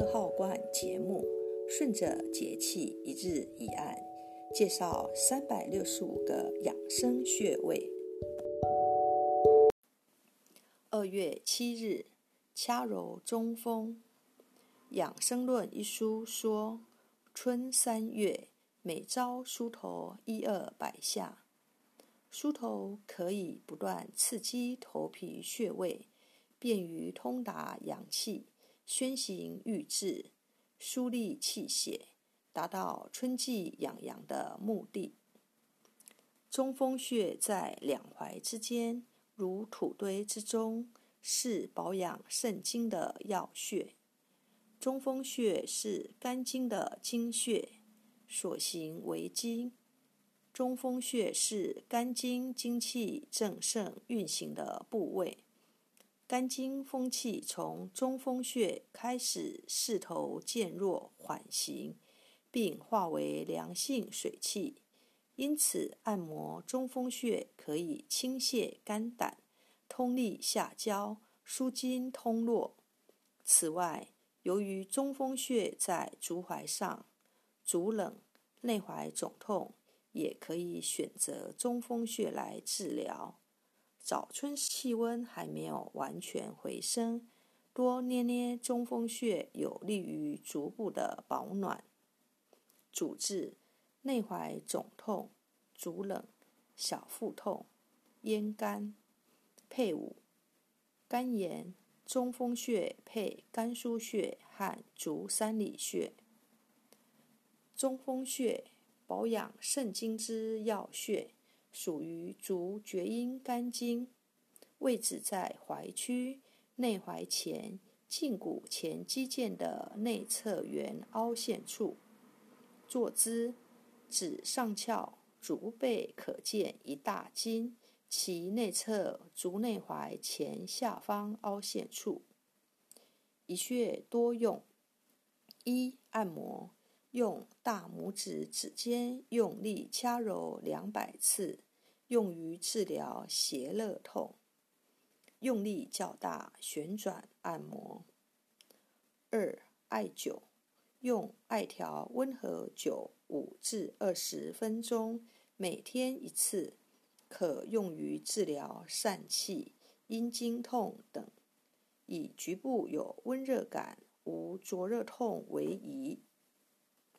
二号冠节目，顺着节气一日一案，介绍三百六十五个养生穴位。二月七日，掐揉中风。《养生论》一书说，春三月，每朝梳头一二百下。梳头可以不断刺激头皮穴位，便于通达阳气。宣行郁滞，疏利气血，达到春季养阳的目的。中风穴在两踝之间，如土堆之中，是保养肾经的要穴。中风穴是肝经的经穴，所行为经。中风穴是肝经精气正盛运行的部位。肝经风气从中风穴开始势头渐弱缓行，并化为凉性水气，因此按摩中风穴可以清泻肝胆、通利下焦、舒筋通络。此外，由于中风穴在足踝上，足冷、内踝肿痛，也可以选择中风穴来治疗。早春气温还没有完全回升，多捏捏中风穴有利于足部的保暖。主治内踝肿痛、足冷、小腹痛、咽干。配伍肝炎、中风穴配肝腧穴和足三里穴。中风穴保养肾经之要穴。属于足厥阴肝经，位置在踝区内踝前胫骨前肌腱的内侧缘凹陷处。坐姿：指上翘，足背可见一大筋，其内侧足内踝前下方凹陷处。一穴多用：一、按摩。用大拇指指尖用力掐揉两百次，用于治疗胁肋痛。用力较大，旋转按摩。二、艾灸，用艾条温和灸五至二十分钟，每天一次，可用于治疗疝气、阴经痛等，以局部有温热感、无灼热痛为宜。